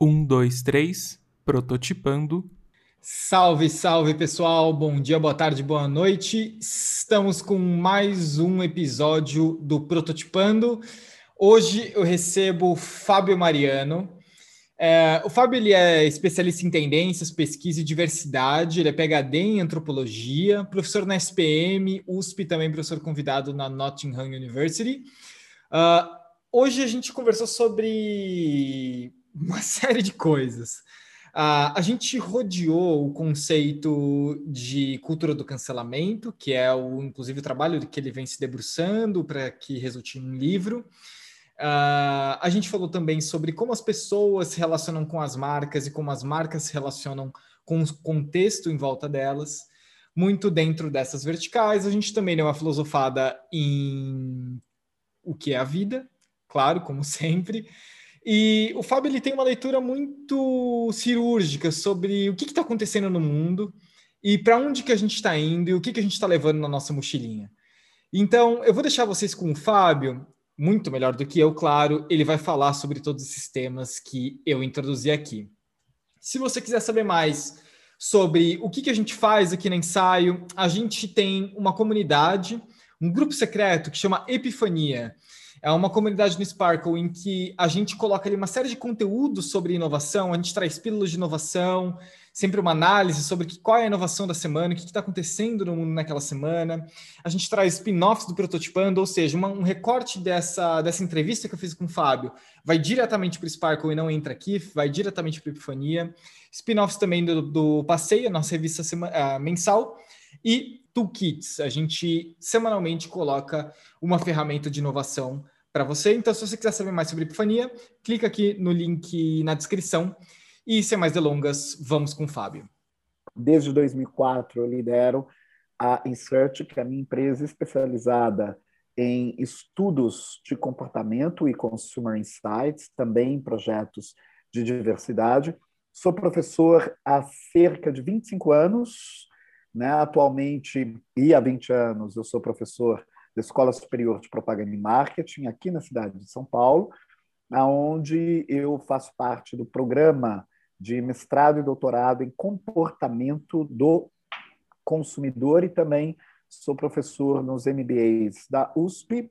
Um, dois, três, prototipando. Salve, salve pessoal, bom dia, boa tarde, boa noite. Estamos com mais um episódio do Prototipando. Hoje eu recebo o Fábio Mariano. É, o Fábio ele é especialista em tendências, pesquisa e diversidade, ele é PhD em antropologia, professor na SPM, USP, também professor convidado na Nottingham University. Uh, hoje a gente conversou sobre uma série de coisas. Uh, a gente rodeou o conceito de cultura do cancelamento, que é o, inclusive o trabalho que ele vem se debruçando para que resulte em um livro. Uh, a gente falou também sobre como as pessoas se relacionam com as marcas e como as marcas se relacionam com o contexto em volta delas. Muito dentro dessas verticais, a gente também deu uma filosofada em o que é a vida, claro, como sempre, e o Fábio ele tem uma leitura muito cirúrgica sobre o que está acontecendo no mundo e para onde que a gente está indo e o que, que a gente está levando na nossa mochilinha. Então, eu vou deixar vocês com o Fábio, muito melhor do que eu, claro. Ele vai falar sobre todos esses temas que eu introduzi aqui. Se você quiser saber mais sobre o que, que a gente faz aqui no ensaio, a gente tem uma comunidade, um grupo secreto que chama Epifania. É uma comunidade no Sparkle em que a gente coloca ali uma série de conteúdos sobre inovação, a gente traz pílulas de inovação, sempre uma análise sobre qual é a inovação da semana, o que está acontecendo no mundo naquela semana. A gente traz spin-offs do Prototipando, ou seja, uma, um recorte dessa, dessa entrevista que eu fiz com o Fábio vai diretamente para o Sparkle e não entra aqui, vai diretamente para a Epifania. Spin-offs também do, do Passeio, nossa revista uh, mensal. E toolkits. A gente semanalmente coloca uma ferramenta de inovação para você. Então, se você quiser saber mais sobre Epifania, clica aqui no link na descrição. E sem mais delongas, vamos com o Fábio. Desde 2004, eu lidero a Insert, que é a minha empresa especializada em estudos de comportamento e consumer insights, também em projetos de diversidade. Sou professor há cerca de 25 anos, né? Atualmente, e há 20 anos, eu sou professor da Escola Superior de Propaganda e Marketing, aqui na cidade de São Paulo, onde eu faço parte do programa de mestrado e doutorado em comportamento do consumidor e também sou professor nos MBAs da USP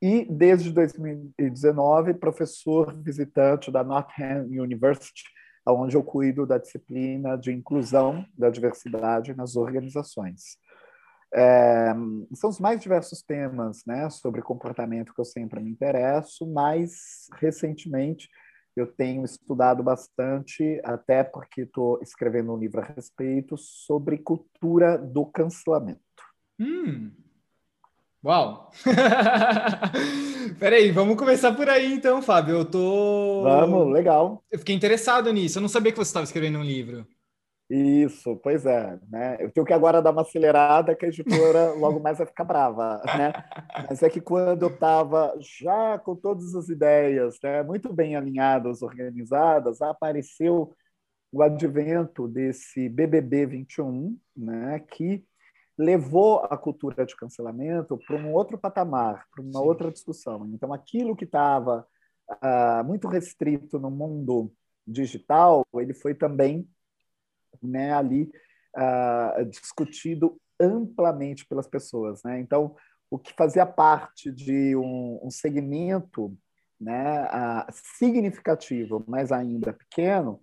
e, desde 2019, professor visitante da Nottingham University onde eu cuido da disciplina de inclusão da diversidade nas organizações. É, são os mais diversos temas né, sobre comportamento que eu sempre me interesso, mas recentemente eu tenho estudado bastante, até porque estou escrevendo um livro a respeito sobre cultura do cancelamento. Hum. Uau! Peraí, vamos começar por aí então, Fábio. Eu tô. Vamos, legal. Eu fiquei interessado nisso. Eu não sabia que você estava escrevendo um livro. Isso, pois é. Né? Eu tenho que agora dar uma acelerada que a editora logo mais vai ficar brava. Né? Mas é que quando eu estava já com todas as ideias né, muito bem alinhadas, organizadas, apareceu o advento desse BBB 21, né, que levou a cultura de cancelamento para um outro patamar, para uma Sim. outra discussão. Então, aquilo que estava uh, muito restrito no mundo digital, ele foi também né, ali uh, discutido amplamente pelas pessoas. Né? Então, o que fazia parte de um, um segmento né, uh, significativo, mas ainda pequeno,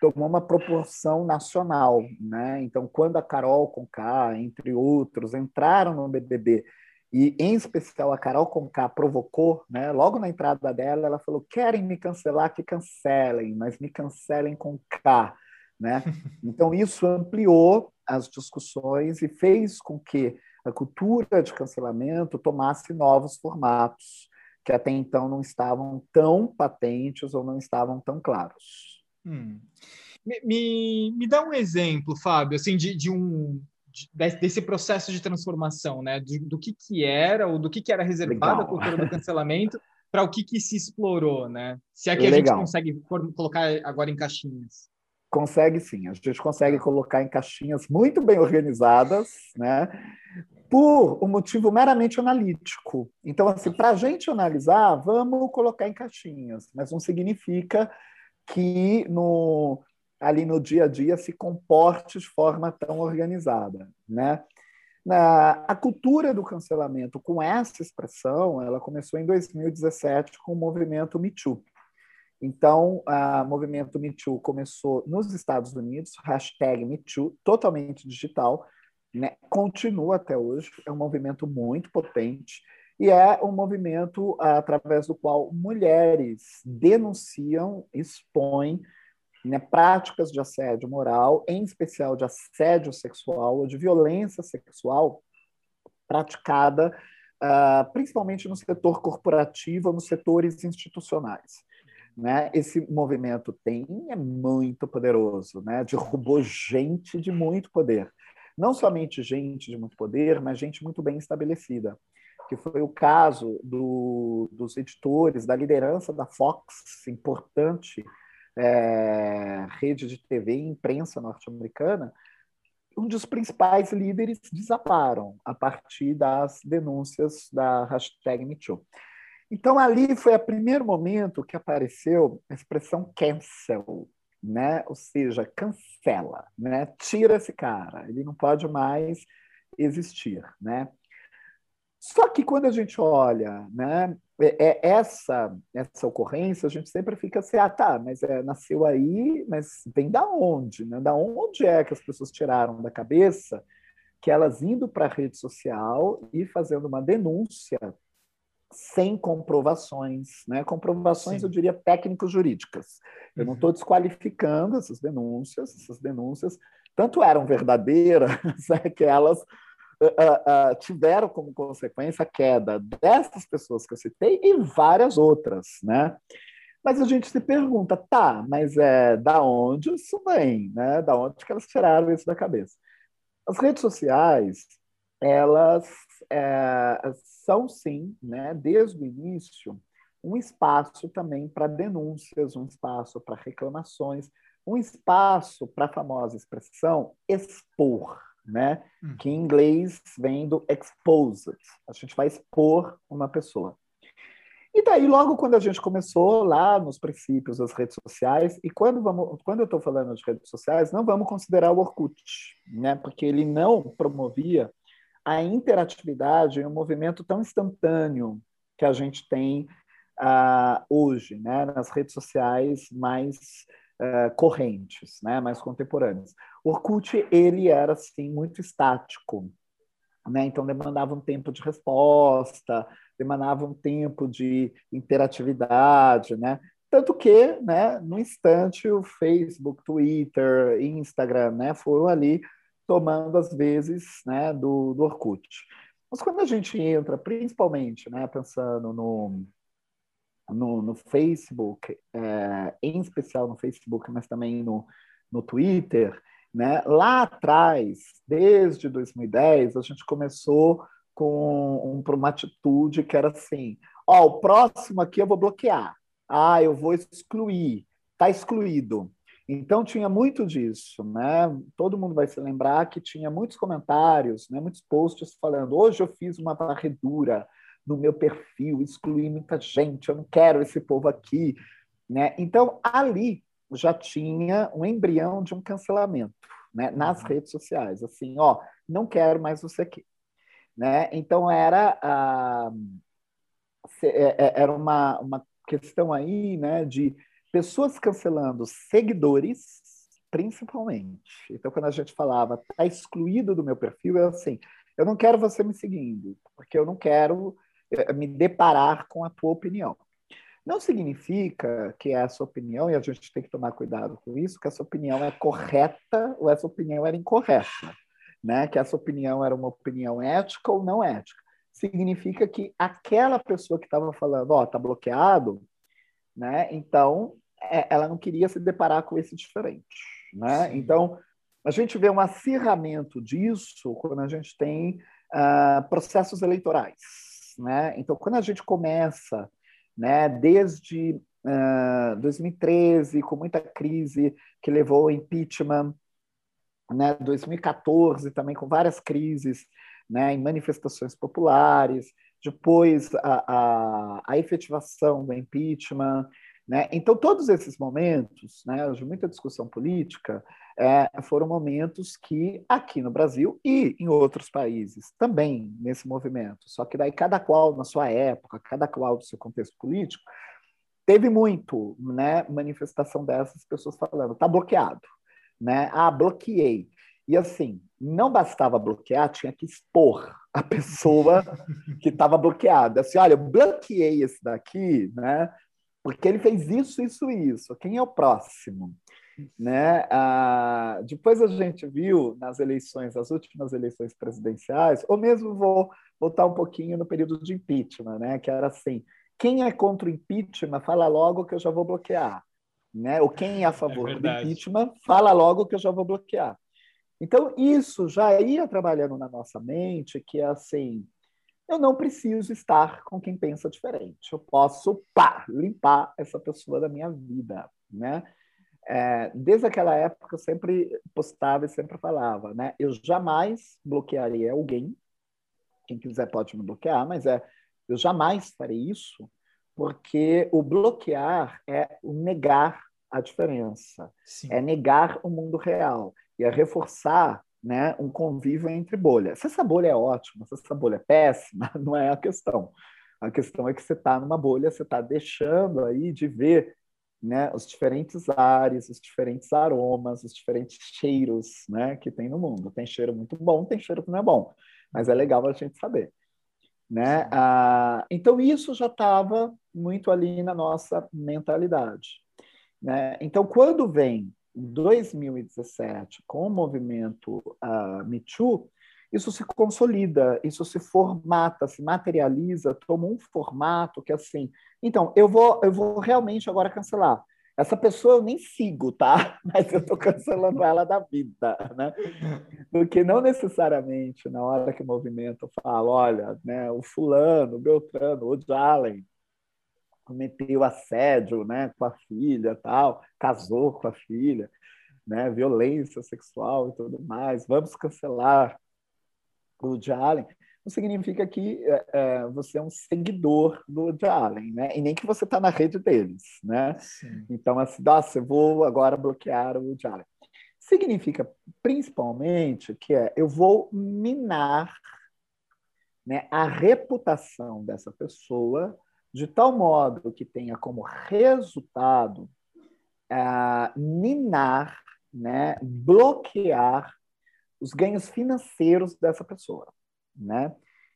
tomou uma proporção nacional, né? Então, quando a Carol Conká, entre outros, entraram no BBB e, em especial, a Carol Conká provocou, né? Logo na entrada dela, ela falou: querem me cancelar, que cancelem, mas me cancelem com K, né? Então, isso ampliou as discussões e fez com que a cultura de cancelamento tomasse novos formatos que até então não estavam tão patentes ou não estavam tão claros. Hum. Me, me, me, dá um exemplo, Fábio, assim, de, de um de, desse processo de transformação, né? Do, do, que que era ou do que que era reservado à cultura do cancelamento para o que que se explorou, né? Se é que a Legal. gente consegue colocar agora em caixinhas. Consegue sim, a gente consegue colocar em caixinhas muito bem organizadas, né? Por um motivo meramente analítico. Então, assim, para a gente analisar, vamos colocar em caixinhas, mas não significa que no, ali no dia a dia se comporte de forma tão organizada, né? Na, a cultura do cancelamento com essa expressão, ela começou em 2017 com o movimento Me Too. Então, o movimento Me Too começou nos Estados Unidos, hashtag Me Too, totalmente digital, né? continua até hoje, é um movimento muito potente, e é um movimento através do qual mulheres denunciam, expõem né, práticas de assédio moral, em especial de assédio sexual ou de violência sexual praticada uh, principalmente no setor corporativo, nos setores institucionais. Né? Esse movimento tem é muito poderoso, né? derrubou gente de muito poder. Não somente gente de muito poder, mas gente muito bem estabelecida que foi o caso do, dos editores, da liderança da Fox, importante é, rede de TV e imprensa norte-americana, um dos principais líderes desaparam a partir das denúncias da hashtag MeToo. Então, ali foi o primeiro momento que apareceu a expressão cancel, né? ou seja, cancela, né? tira esse cara, ele não pode mais existir. Né? Só que quando a gente olha né, é, é, essa essa ocorrência, a gente sempre fica assim, ah, tá, mas é, nasceu aí, mas vem da onde? Né? Da onde é que as pessoas tiraram da cabeça que elas indo para a rede social e fazendo uma denúncia sem comprovações, né? Comprovações, Sim. eu diria, técnico-jurídicas. Eu não estou uhum. desqualificando essas denúncias, essas denúncias tanto eram verdadeiras né, que elas uh, uh, tiveram como consequência a queda dessas pessoas que eu citei e várias outras, né? Mas a gente se pergunta, tá, mas é da onde isso vem, né? Da onde que elas tiraram isso da cabeça? As redes sociais, elas é, são sim, né, desde o início, um espaço também para denúncias, um espaço para reclamações, um espaço para a famosa expressão expor, né? Hum. Que em inglês vem do exposed. A gente vai expor uma pessoa. E daí, logo quando a gente começou lá nos princípios das redes sociais, e quando, vamos, quando eu estou falando de redes sociais, não vamos considerar o Orkut, né? porque ele não promovia a interatividade em um movimento tão instantâneo que a gente tem uh, hoje, né? nas redes sociais mais uh, correntes, né? mais contemporâneas. O Orkut, ele era, assim, muito estático, né? então demandava um tempo de resposta, demandava um tempo de interatividade, né? Tanto que, né, no instante, o Facebook, Twitter, Instagram, né, foram ali tomando as vezes né, do, do Orkut. Mas quando a gente entra, principalmente, né, pensando no, no, no Facebook, é, em especial no Facebook, mas também no, no Twitter, né? lá atrás, desde 2010, a gente começou com um, uma atitude que era assim: ó, o próximo aqui eu vou bloquear, ah, eu vou excluir, está excluído. Então tinha muito disso, né? Todo mundo vai se lembrar que tinha muitos comentários, né? muitos posts falando: hoje eu fiz uma varredura, no meu perfil, excluir muita gente, eu não quero esse povo aqui. Né? Então, ali já tinha um embrião de um cancelamento né? nas redes sociais. Assim, ó, não quero mais você aqui. Né? Então, era, ah, era uma, uma questão aí né, de pessoas cancelando seguidores, principalmente. Então, quando a gente falava, está excluído do meu perfil, é assim, eu não quero você me seguindo, porque eu não quero me deparar com a tua opinião. Não significa que essa opinião, e a gente tem que tomar cuidado com isso, que essa opinião é correta ou essa opinião era incorreta, né? que essa opinião era uma opinião ética ou não ética. Significa que aquela pessoa que estava falando, ó, oh, tá bloqueado, né? então é, ela não queria se deparar com esse diferente. Né? Então, a gente vê um acirramento disso quando a gente tem uh, processos eleitorais né? Então, quando a gente começa, né, desde uh, ah, 2013, com muita crise que levou ao impeachment, né, 2014 também com várias crises, né, em manifestações populares, depois a, a, a efetivação do impeachment, Né? Então, todos esses momentos, né, de muita discussão política, é, foram momentos que aqui no Brasil e em outros países também nesse movimento, só que daí cada qual na sua época, cada qual do seu contexto político, teve muito né, manifestação dessas pessoas falando, está bloqueado, né? Ah, bloqueei. E assim, não bastava bloquear, tinha que expor a pessoa que estava bloqueada. Assim, olha, eu bloqueei esse daqui, né? Porque ele fez isso, isso, isso. Quem é o próximo? Né? Ah, depois a gente viu nas eleições, as últimas eleições presidenciais, ou mesmo vou voltar um pouquinho no período de impeachment, né? Que era assim: quem é contra o impeachment, fala logo que eu já vou bloquear. Né? Ou quem é a favor é do impeachment, fala logo que eu já vou bloquear. Então, isso já ia trabalhando na nossa mente, que é assim, eu não preciso estar com quem pensa diferente. Eu posso, pá, limpar essa pessoa da minha vida, né? É, desde aquela época, eu sempre postava e sempre falava, né? Eu jamais bloquearia alguém. Quem quiser pode me bloquear, mas é, eu jamais farei isso, porque o bloquear é o negar a diferença, Sim. é negar o mundo real e é reforçar né, um convívio entre bolhas. Se essa bolha é ótima, se essa bolha é péssima, não é a questão. A questão é que você está numa bolha, você está deixando aí de ver né, os diferentes ares, os diferentes aromas, os diferentes cheiros né, que tem no mundo. Tem cheiro muito bom, tem cheiro que não é bom, mas é legal a gente saber. Né? Ah, então, isso já estava muito ali na nossa mentalidade. Né? Então, quando vem 2017 com o movimento uh, Me Too, isso se consolida, isso se formata, se materializa, toma um formato que assim, então eu vou eu vou realmente agora cancelar. Essa pessoa eu nem sigo, tá? Mas eu estou cancelando ela da vida, né? Porque não necessariamente na hora que o movimento fala, olha, né, o fulano, o Beltrano, o Allen, cometeu assédio né, com a filha, tal, casou com a filha, né, violência sexual e tudo mais. Vamos cancelar o Woody Allen. Não significa que é, é, você é um seguidor do Woody Allen, né? E nem que você está na rede deles, né? Sim. Então, assim, nossa, eu vou agora bloquear o Woody Allen. Significa, principalmente, que é eu vou minar né, a reputação dessa pessoa de tal modo que tenha como resultado uh, minar, né, bloquear os ganhos financeiros dessa pessoa, né?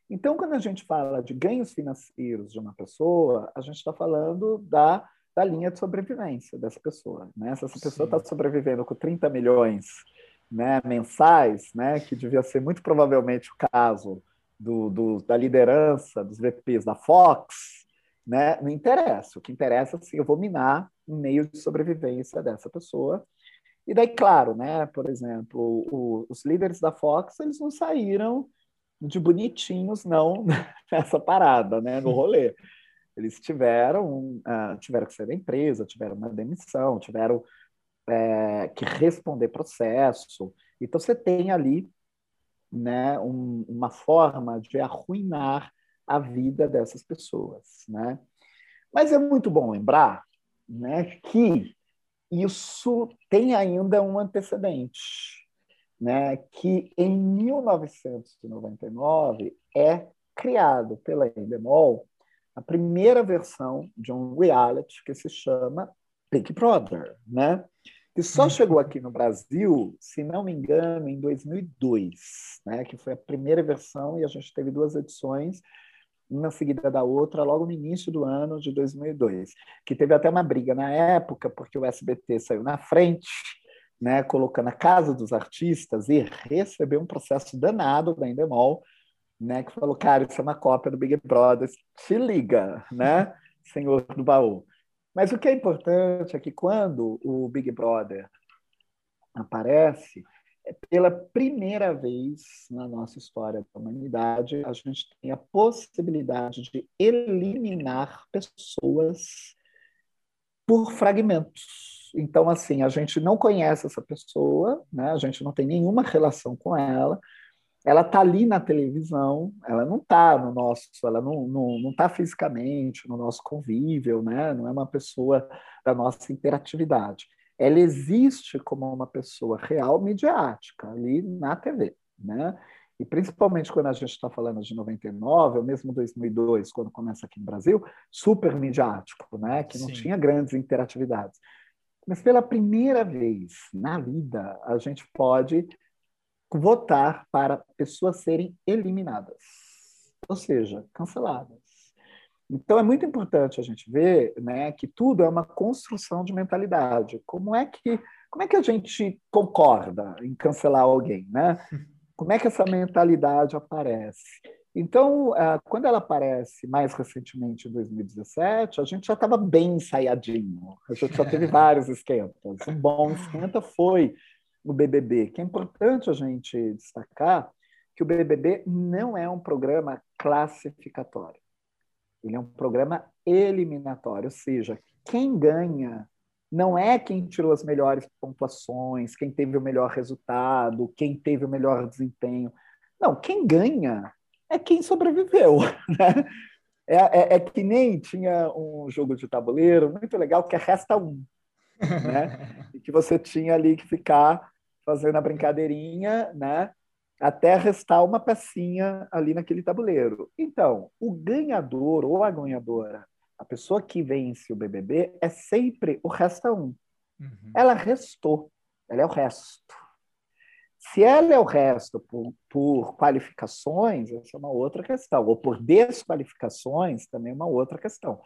Então, quando a gente fala de ganhos financeiros de uma pessoa, a gente está falando da, da linha de sobrevivência dessa pessoa. Né? Se essa pessoa está sobrevivendo com 30 milhões né, mensais, né, que devia ser muito provavelmente o caso do, do, da liderança dos VPs da Fox, né? Não interessa. O que interessa é assim, eu vou minar um meio de sobrevivência dessa pessoa. E daí, claro, né? Por exemplo, o, os líderes da Fox, eles não saíram de bonitinhos, não, nessa parada, né? No rolê. Eles tiveram, uh, tiveram que sair da empresa, tiveram uma demissão, tiveram é, que responder processo. Então, você tem ali né, um, uma forma de arruinar a vida dessas pessoas, né? Mas é muito bom lembrar, né, que isso tem ainda um antecedente, né, que em 1999 é criado pela Endemol a primeira versão de um reality que se chama Big Brother, né? Que só uhum. chegou aqui no Brasil, se não me engano, em 2002, né? Que foi a primeira versão e a gente teve duas edições uma seguida da outra, logo no início do ano de 2002, que teve até uma briga na época, porque o SBT saiu na frente, né, colocando a Casa dos Artistas e recebeu um processo danado da Endemol, né, que falou, cara, isso é uma cópia do Big Brother, se liga, né, senhor do baú. Mas o que é importante é que quando o Big Brother aparece, pela primeira vez na nossa história da humanidade, a gente tem a possibilidade de eliminar pessoas por fragmentos. Então, assim, a gente não conhece essa pessoa, né? a gente não tem nenhuma relação com ela, ela está ali na televisão, ela não está no nosso, ela não está não, não tá fisicamente no nosso convívio, né? não é uma pessoa da nossa interatividade. Ela existe como uma pessoa real, midiática, ali na TV. Né? E principalmente quando a gente está falando de 99, ou mesmo 2002, quando começa aqui no Brasil, super midiático, né? que não Sim. tinha grandes interatividades. Mas pela primeira vez na vida, a gente pode votar para pessoas serem eliminadas, ou seja, canceladas. Então é muito importante a gente ver, né, que tudo é uma construção de mentalidade. Como é que como é que a gente concorda em cancelar alguém, né? Como é que essa mentalidade aparece? Então, ah, quando ela aparece mais recentemente, em 2017, a gente já estava bem ensaiadinho. A gente já teve vários esquentas. Um bom esquenta foi no BBB, que é importante a gente destacar que o BBB não é um programa classificatório. Ele é um programa eliminatório, ou seja, quem ganha não é quem tirou as melhores pontuações, quem teve o melhor resultado, quem teve o melhor desempenho. Não, quem ganha é quem sobreviveu. Né? É, é, é, que nem tinha um jogo de tabuleiro muito legal que é Resta Um né? e que você tinha ali que ficar fazendo a brincadeirinha, né? Até restar uma pecinha ali naquele tabuleiro. Então, o ganhador ou a ganhadora, a pessoa que vence o BBB, é sempre o resta um. Uhum. Ela restou, ela é o resto. Se ela é o resto por, por, qualificações, essa é uma outra questão, ou por desqualificações, também é uma outra questão.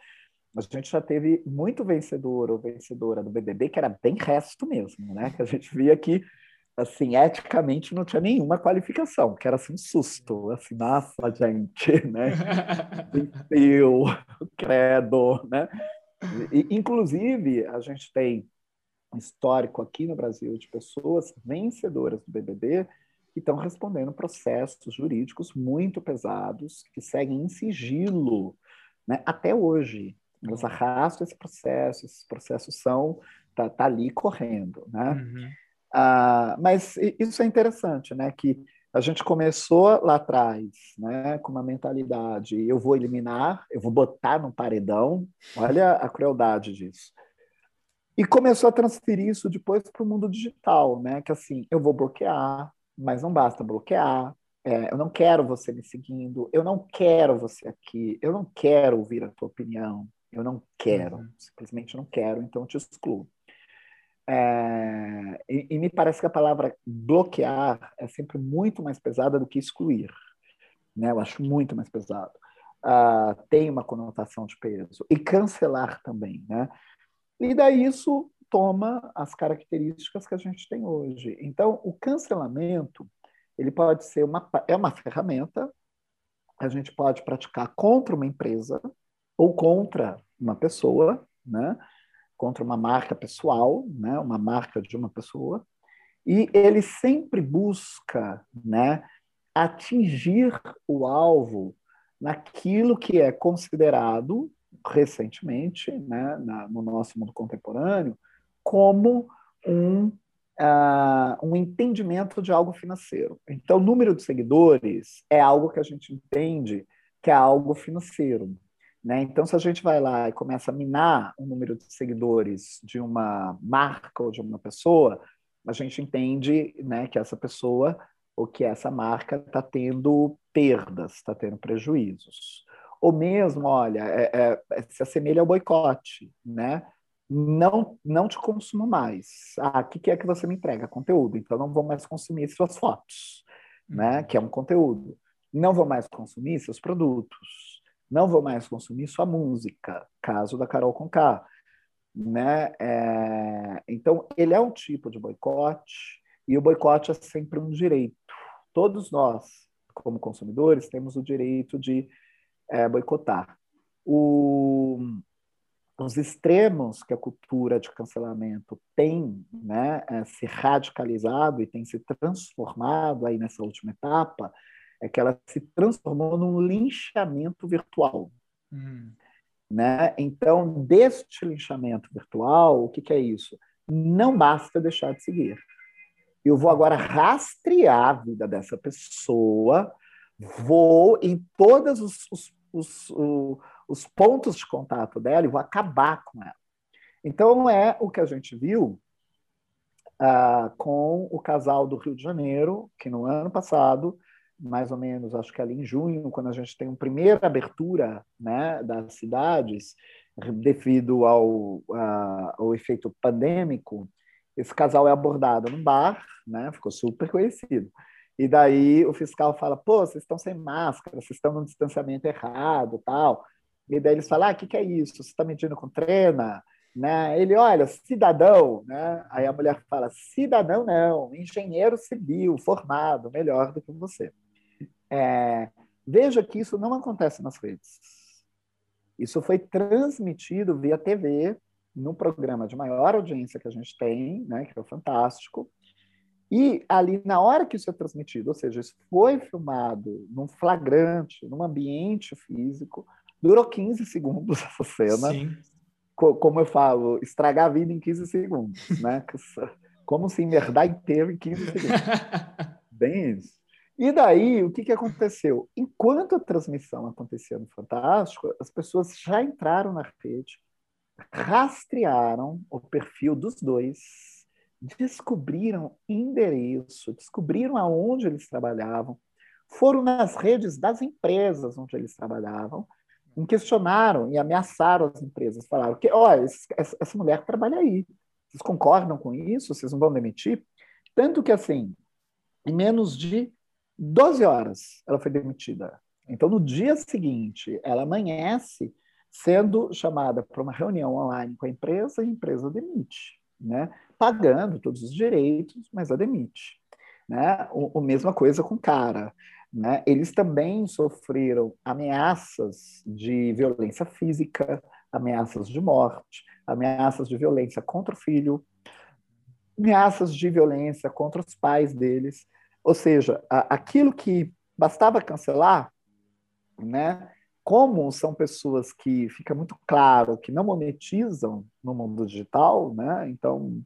A gente já teve muito vencedor ou vencedora do BBB que era bem resto mesmo, né? Que a gente via que, assim, eticamente não tinha nenhuma qualificação, que era assim um susto, assim, nossa, gente, né? Eu, credo, né? E, inclusive, a gente tem um histórico aqui no Brasil de pessoas vencedoras do BBB que estão respondendo processos jurídicos muito pesados, que seguem em sigilo né, até hoje. Elas arrastam esse processo, esses processos são tá, tá ali correndo, né? Uhum. Ah, mas isso é interessante, né? Que a gente começou lá atrás, né? Com uma mentalidade, eu vou eliminar, eu vou botar no paredão. Olha a crueldade disso. E começou a transferir isso depois para o mundo digital, né? Que assim, eu vou bloquear, mas não basta bloquear, é, eu não quero você me seguindo, eu não quero você aqui, eu não quero ouvir a tua opinião, eu não quero, uhum. simplesmente não quero, então eu te excluo. É, e, e, me parece que a palavra bloquear é sempre muito mais pesada do que excluir. Né? Eu acho muito mais pesado. Uh, tem uma conotação de peso. E cancelar também. Né? E daí isso toma as características que a gente tem hoje. Então, o cancelamento ele pode ser uma, é uma ferramenta, a gente pode praticar contra uma empresa ou contra uma pessoa, né? Contra uma marca pessoal, né? uma marca de uma pessoa, e ele sempre busca né, atingir o alvo naquilo que é considerado recentemente, né, na, no nosso mundo contemporâneo, como um, uh, um entendimento de algo financeiro. Então, o número de seguidores é algo que a gente entende que é algo financeiro. Né? Então, se a gente vai lá e começa a minar o número de seguidores de uma marca ou de uma pessoa, a gente entende né, que essa pessoa ou que essa marca está tendo perdas, está tendo prejuízos. Ou mesmo, olha, é, é, se assemelha ao boicote, né? Não, não te consumo mais. Ah, o que, que é que você me entrega? Conteúdo. Então, não vou mais consumir suas fotos, né? Uhum. Que é um conteúdo. Não vou mais consumir seus produtos não vou mais consumir sua música, caso da Carol Conká. Né? É, então, ele é um tipo de boicote, e o boicote é sempre um direito. Todos nós, como consumidores, temos o direito de é, boicotar. O, os extremos que a cultura de cancelamento tem né, é, se radicalizado e tem se transformado aí nessa última etapa, é que ela se transformou num linchamento virtual. Hum. Né? Então, deste linchamento virtual, o que, que é isso? Não basta deixar de seguir. Eu vou agora rastrear a vida dessa pessoa, vou em todos os, os, os, os pontos de contato dela e vou acabar com ela. Então, é o que a gente viu uh, com o casal do Rio de Janeiro, que no ano passado, mais ou menos, acho que ali em junho, quando a gente tem uma primeira abertura né, das cidades, devido ao, uh, ao efeito pandêmico, esse casal é abordado num bar, né, ficou super conhecido. E daí o fiscal fala: pô, vocês estão sem máscara, vocês estão no distanciamento errado, tal. E daí eles falam: ah, o que, que é isso? Você está medindo com trena? Né? Ele, olha, cidadão, né? Aí a mulher fala, cidadão não, engenheiro civil, formado, melhor do que você. É, veja que isso não acontece nas redes. Isso foi transmitido via TV, no programa de maior audiência que a gente tem, né, que é o Fantástico, e ali, na hora que isso é transmitido, ou seja, isso foi filmado num flagrante, num ambiente físico, durou 15 segundos essa cena. Sim como eu falo, estragar a vida em 15 segundos, né? Como se enmerdar inteiro em 15 segundos. Bem isso. E daí, o que, que aconteceu? Enquanto a transmissão acontecia no Fantástico, as pessoas já entraram na rede, rastrearam o perfil dos dois, descobriram endereço, descobriram aonde eles trabalhavam, foram nas redes das empresas onde eles trabalhavam questionaram e ameaçaram as empresas. Falaram que, olha, essa mulher trabalha aí. Vocês concordam com isso? Vocês não vão demitir? Tanto que, assim, em menos de 12 horas ela foi demitida. Então, no dia seguinte, ela amanhece sendo chamada para uma reunião online com a empresa e a empresa demite, né? pagando todos os direitos, mas a demite. Né? O, a mesma coisa com o cara. Né? Eles também sofreram ameaças de violência física, ameaças de morte, ameaças de violência contra o filho, ameaças de violência contra os pais deles. Ou seja, aquilo que bastava cancelar, né? como são pessoas que fica muito claro que não monetizam no mundo digital, né? então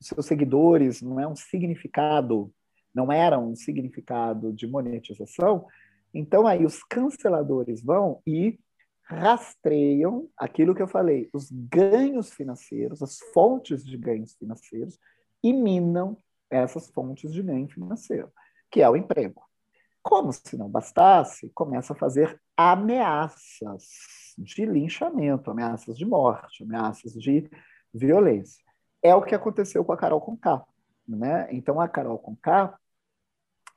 seus seguidores não é um significado não era um significado de monetização, então aí os canceladores vão e rastreiam aquilo que eu falei, os ganhos financeiros, as fontes de ganhos financeiros, e minam essas fontes de ganho financeiro, que é o emprego. Como se não bastasse, começa a fazer ameaças de linchamento, ameaças de morte, ameaças de violência. É o que aconteceu com a Carol Conká. Né? Então, a Carol Conká,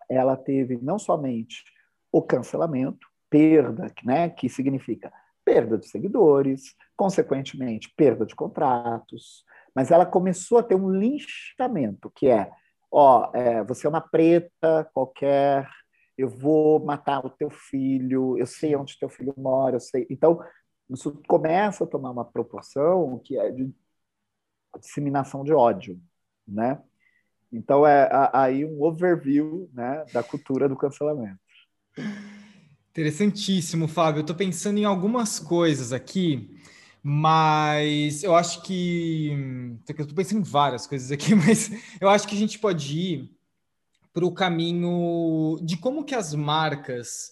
ela teve não somente o cancelamento, perda, né, que significa perda de seguidores, consequentemente perda de contratos, mas ela começou a ter um linchamento, que é, ó, é, você é uma preta qualquer, eu vou matar o teu filho, eu sei onde teu filho mora, eu sei. Então, isso começa a tomar uma proporção que é de disseminação de ódio, né? Então, é aí um overview né, da cultura do cancelamento. Interessantíssimo, Fábio. Eu estou pensando em algumas coisas aqui, mas eu acho que. Eu estou pensando em várias coisas aqui, mas eu acho que a gente pode ir para o caminho de como que as marcas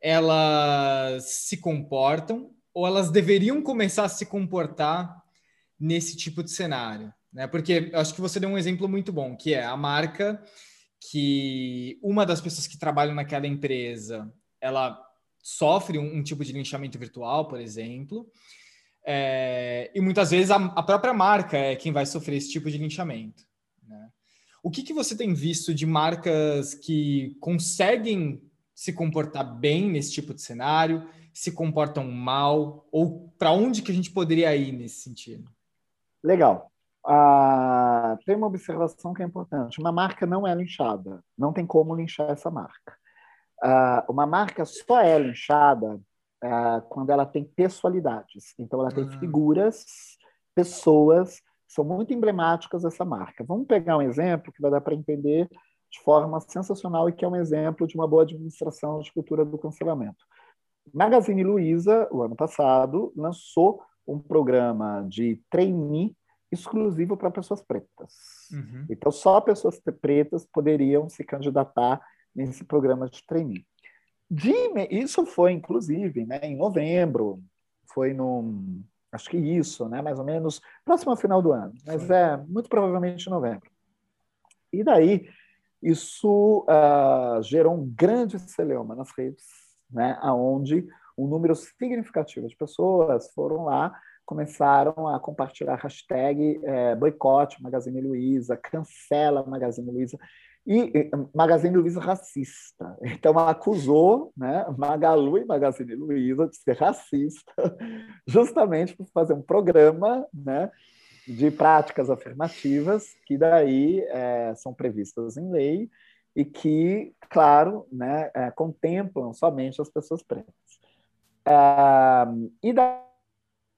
elas se comportam ou elas deveriam começar a se comportar nesse tipo de cenário. Né? Porque eu acho que você deu um exemplo muito bom, que é a marca que uma das pessoas que trabalham naquela empresa, ela sofre um, um tipo de linchamento virtual, por exemplo, é, e muitas vezes a, a, própria marca é quem vai sofrer esse tipo de linchamento. Né? O que, que você tem visto de marcas que conseguem se comportar bem nesse tipo de cenário, se comportam mal, ou para onde que a gente poderia ir nesse sentido? Legal. Ah, tem uma observação que é importante. Uma marca não é linchada. Não tem como linchar essa marca. Ah, uma marca só é linchada ah, quando ela tem pessoalidades. Então, ela tem uhum. figuras, pessoas são muito emblemáticas dessa marca. Vamos pegar um exemplo que vai dar para entender de forma sensacional e que é um exemplo de uma boa administração de cultura do cancelamento. Magazine Luiza, o ano passado, lançou um programa de trainee exclusivo para pessoas pretas. Uhum. Então, só pessoas pretas poderiam se candidatar nesse programa de trainee. De, isso foi, inclusive, né, em novembro, foi no, acho que isso, né, mais ou menos, próximo ao final do ano, mas é muito provavelmente em novembro. E daí, isso uh, gerou um grande celeuma nas redes, né, onde um número significativo de pessoas foram lá começaram a compartilhar hashtag é, boicote Magazine Luiza, cancela Magazine Luiza, e Magazine Luiza racista. Então, acusou né, Magalu e Magazine Luiza de ser racista, justamente por fazer um programa né, de práticas afirmativas que daí é, são previstas em lei e que, claro, né, é, contemplam somente as pessoas pretas. É, e daí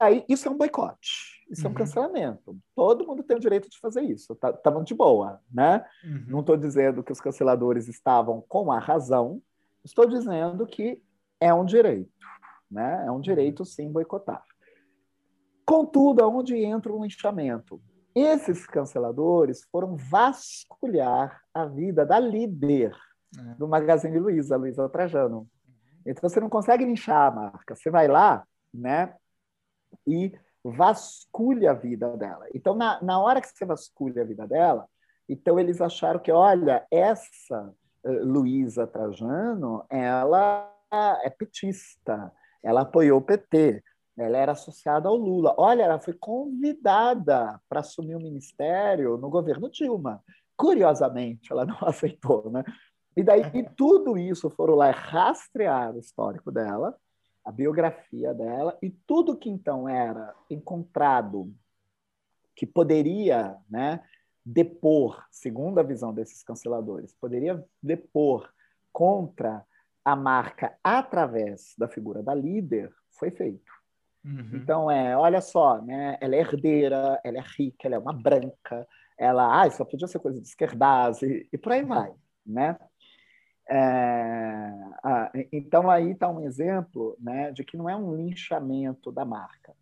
Aí, isso é um boicote, isso uhum. é um uhum. cancelamento. Todo mundo tem o direito de fazer isso, tá, tá de boa, né? Uhum. Não estou dizendo que os canceladores estavam com a razão, estou dizendo que é um direito, né? É um direito, uhum. sim, boicotar. Contudo, aonde entra o linchamento? Esses canceladores foram vasculhar a vida da líder é. do Magazine Luiza, Luiza Trajano. Uhum. Então, você não consegue linchar a marca. Você vai lá, né? e vasculha a vida dela. Então, na, na hora que você vasculha a vida dela, então eles acharam que, olha, essa uh, Luísa Trajano, ela é petista, ela apoiou o PT, ela era associada ao Lula. Olha, ela foi convidada para assumir o ministério no governo Dilma. Curiosamente, ela não aceitou, né? E daí tudo isso foram lá rastrear o histórico dela, a biografia dela e tudo que então era encontrado que poderia, né, depor, segundo a visão desses canceladores, poderia depor contra a marca através da figura da líder, foi feito. Uhum. Então é, olha só, né, ela é herdeira, ela é rica, ela é uma branca, ela, ah, só podia ser coisa de esquerdaz e, e por aí vai, né? É, ah, então, aí está um exemplo né, de que não é um linchamento da marca.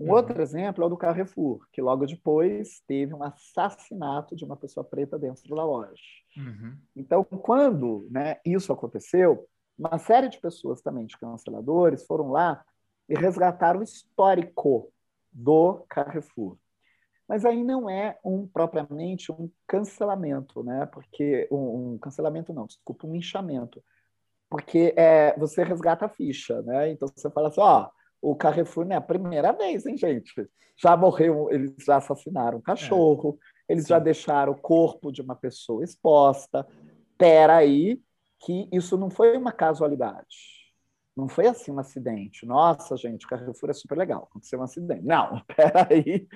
Um uhum. outro exemplo é o do Carrefour, que logo depois teve um assassinato de uma pessoa preta dentro da loja. Uhum. Então, quando né, isso aconteceu, uma série de pessoas também, de canceladores, foram lá e resgataram o histórico do Carrefour. Mas aí não é um propriamente um cancelamento, né? Porque um, um cancelamento não, desculpa, um linchamento, porque é, você resgata a ficha, né? Então você fala assim, ó, o Carrefour não é a primeira vez, hein, gente? Já morreu, eles já assassinaram um cachorro, é. eles Sim. já deixaram o corpo de uma pessoa exposta. Pera aí, que isso não foi uma casualidade. Não foi assim um acidente. Nossa, gente, o Carrefour é super legal. Aconteceu um acidente. Não, peraí.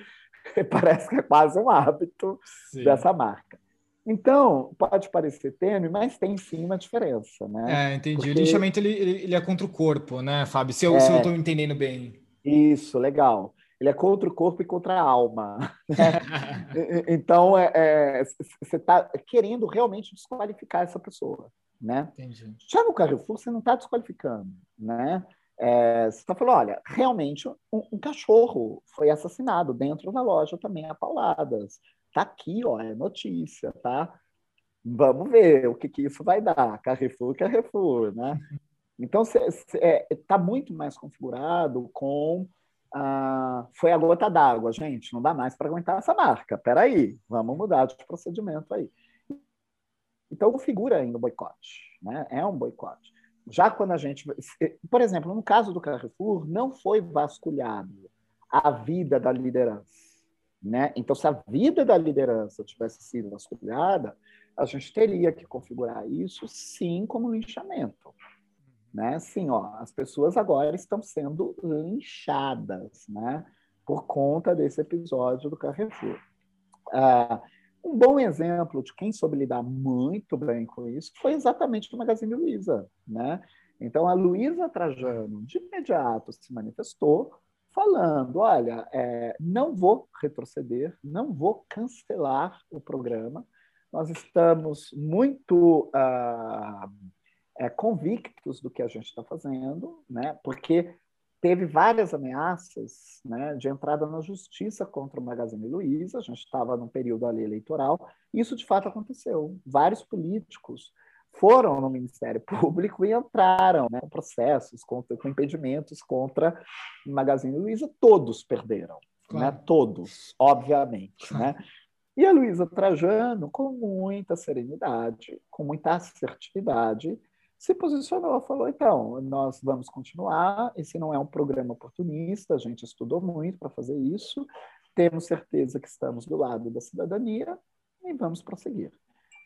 Parece que é quase um hábito Sim. dessa marca. Então, pode parecer tênue, mas tem sim uma diferença, né? É, entendi. Porque... O linchamento ele, ele é contra o corpo, né, Fábio? Se eu é... estou entendendo bem. Isso, legal. Ele é contra o corpo e contra a alma. Né? então, é, é, você está querendo realmente desqualificar essa pessoa, né? Entendi. Já no Carrefour, você não está desqualificando, né? É, você está falando, olha, realmente um, um, cachorro foi assassinado dentro da loja também a pauladas. Tá aqui, ó, é notícia, tá? Vamos ver o que, que isso vai dar. Carrefour, Carrefour, né? Então, está é, tá muito mais configurado com ah, foi a gota d'água, gente, não dá mais para aguentar essa marca. Peraí, vamos mudar de procedimento aí. Então, configura ainda o boicote, né? É um boicote já quando a gente. Por exemplo, no caso do Carrefour, não foi vasculhado a vida da liderança. Né? Então, se a vida da liderança tivesse sido vasculhada, a gente teria que configurar isso sim como linchamento. Né? Sim, ó, as pessoas agora estão sendo linchadas né? por conta desse episódio do Carrefour. Ah, um bom exemplo de quem soube lidar muito bem com isso foi exatamente o Magazine Luiza, né? Então, a Luísa Trajano, de imediato, se manifestou falando: olha, é, não vou retroceder, não vou cancelar o programa, nós estamos muito uh, é, convictos do que a gente está fazendo, né? porque teve várias ameaças né, de entrada na justiça contra o Magazine Luiza, a gente estava num período ali eleitoral, e isso de fato aconteceu. Vários políticos foram no Ministério Público e entraram né, processos contra, com impedimentos contra o Magazine Luiza, todos perderam, né, claro. né, todos, obviamente. Né? E a Luísa Trajano, com muita serenidade, com muita assertividade, se posicionou, falou: então, nós vamos continuar. Esse não é um programa oportunista, a gente estudou muito para fazer isso, temos certeza que estamos do lado da cidadania e vamos prosseguir.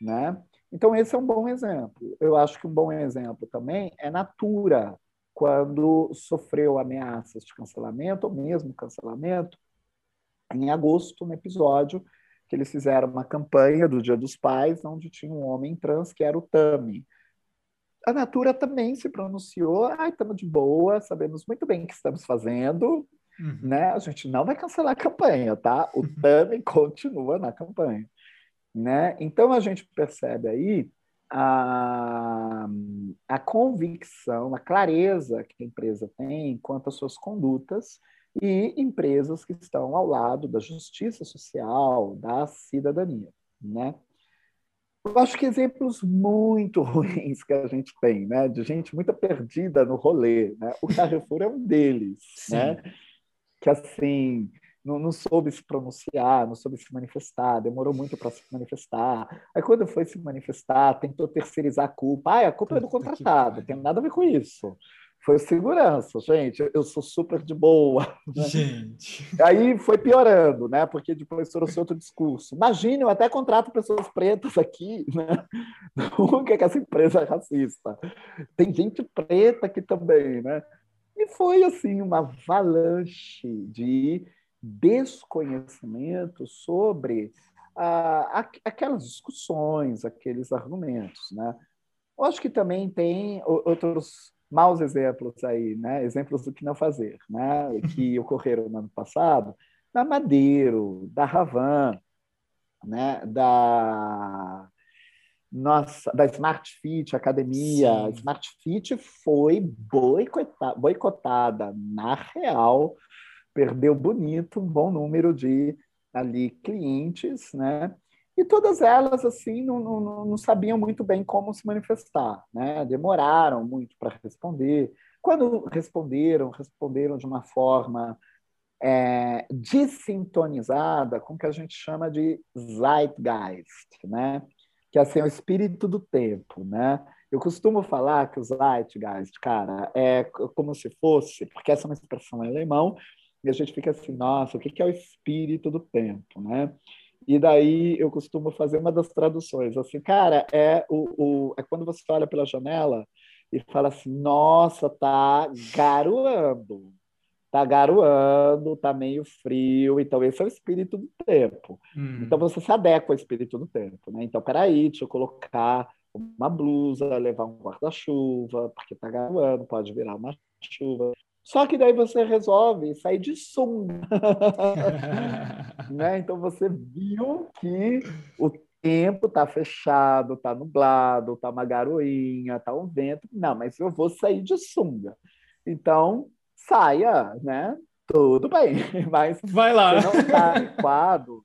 Né? Então, esse é um bom exemplo. Eu acho que um bom exemplo também é Natura, quando sofreu ameaças de cancelamento, ou mesmo cancelamento, em agosto, no episódio que eles fizeram uma campanha do Dia dos Pais, onde tinha um homem trans que era o Tami a Natura também se pronunciou, ai, estamos de boa, sabemos muito bem o que estamos fazendo, uhum. né? A gente não vai cancelar a campanha, tá? O TAMI continua na campanha, né? Então a gente percebe aí a, a convicção, a clareza que a empresa tem quanto às suas condutas e empresas que estão ao lado da justiça social, da cidadania, né? Eu acho que exemplos muito ruins que a gente tem, né? De gente muito perdida no rolê, né? O Carrefour é um deles, Sim. né? Que assim não, não, soube se pronunciar, não soube se manifestar, demorou muito para se manifestar. Aí quando foi se manifestar, tentou terceirizar a culpa. Ah, a culpa é do contratado, tem nada a ver com isso foi segurança, gente. Eu sou super de boa. Né? Gente. Aí foi piorando, né? Porque depois trouxe outro discurso. Imagine, eu até contrato pessoas pretas aqui, né? Nunca que essa empresa é racista. Tem gente preta aqui também, né? E foi assim uma avalanche de desconhecimento sobre ah, aquelas discussões, aqueles argumentos, né? Eu acho que também tem outros maus exemplos aí, né? exemplos do que não fazer, né? que ocorreram no ano passado, da Madeiro, da Ravan, né? da nossa, da Smart Fit Academia. Sim. Smart Fit foi boicotada, boicotada na real, perdeu bonito um bom número de ali clientes, né? E todas elas, assim, não, não, não sabiam muito bem como se manifestar, né? Demoraram muito para responder. Quando responderam, responderam de uma forma é, desintonizada com o que a gente chama de zeitgeist, né? Que é assim, é o espírito do tempo, né? Eu costumo falar que o zeitgeist, cara, é como se fosse, porque essa é uma expressão em alemão, e a gente fica assim, nossa, o que é o espírito do tempo, né? E daí eu costumo fazer uma das traduções, assim, cara, é, o, o, é quando você olha pela janela e fala assim, nossa, tá garoando, tá garoando, tá meio frio, então esse é o espírito do tempo. Hum. Então você se adequa ao espírito do tempo, né? Então, peraí, deixa eu colocar uma blusa, levar um guarda-chuva, porque tá garoando, pode virar uma chuva. Só que daí você resolve sair de sunga. né? Então você viu que o tempo está fechado, está nublado, está uma garoinha, está um vento. Não, mas eu vou sair de sunga. Então, saia, né? Tudo bem, mas vai lá. Se não está adequado,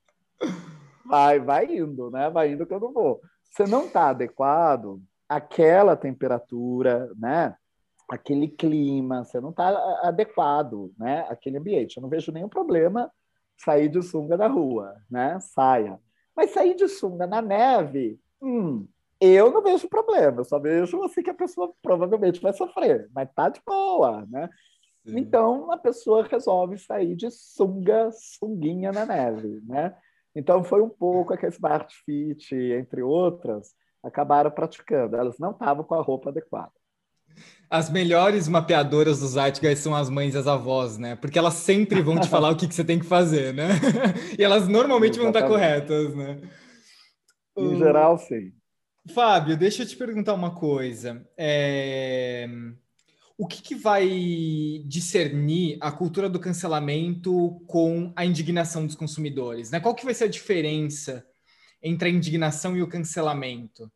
vai, vai indo, né? Vai indo que eu não vou. Se não está adequado, aquela temperatura, né? Aquele clima, você não está adequado, né? Aquele ambiente. Eu não vejo nenhum problema sair de sunga na rua, né? Saia. Mas sair de sunga na neve, hum, eu não vejo problema. Eu só vejo assim que a pessoa provavelmente vai sofrer, mas tá de boa, né? Sim. Então a pessoa resolve sair de sunga, sunguinha na neve, né? Então foi um pouco que a Smart Fit, entre outras, acabaram praticando. Elas não estavam com a roupa adequada. As melhores mapeadoras dos Zeitgeist são as mães e as avós, né? Porque elas sempre vão te falar o que, que você tem que fazer, né? e elas normalmente Exatamente. vão estar corretas, né? Em geral, sim. Fábio, deixa eu te perguntar uma coisa. É... O que, que vai discernir a cultura do cancelamento com a indignação dos consumidores? Né? Qual que vai ser a diferença entre a indignação e o cancelamento?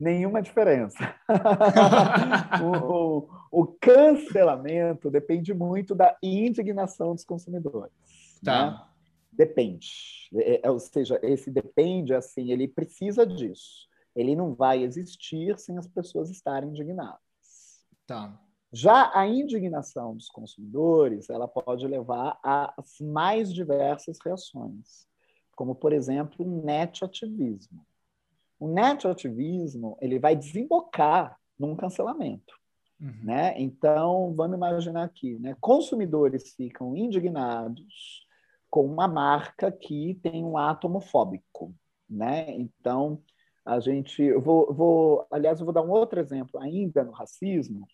Nenhuma diferença. o, o, o, cancelamento depende muito da indignação dos consumidores. Tá. Né? Depende. É, é, ou seja, esse depende, assim, ele precisa disso. Ele não vai existir sem as pessoas estarem indignadas. Tá. Já a indignação dos consumidores, ela pode levar às mais diversas reações, como, por exemplo, o net-ativismo. O net-ativismo ele vai desembocar num cancelamento. Uhum. Né? Então, vamos imaginar aqui, né? consumidores ficam indignados com uma marca que tem um ato homofóbico. Né? Então, a gente, eu vou, vou, aliás, eu vou dar um outro exemplo ainda no racismo,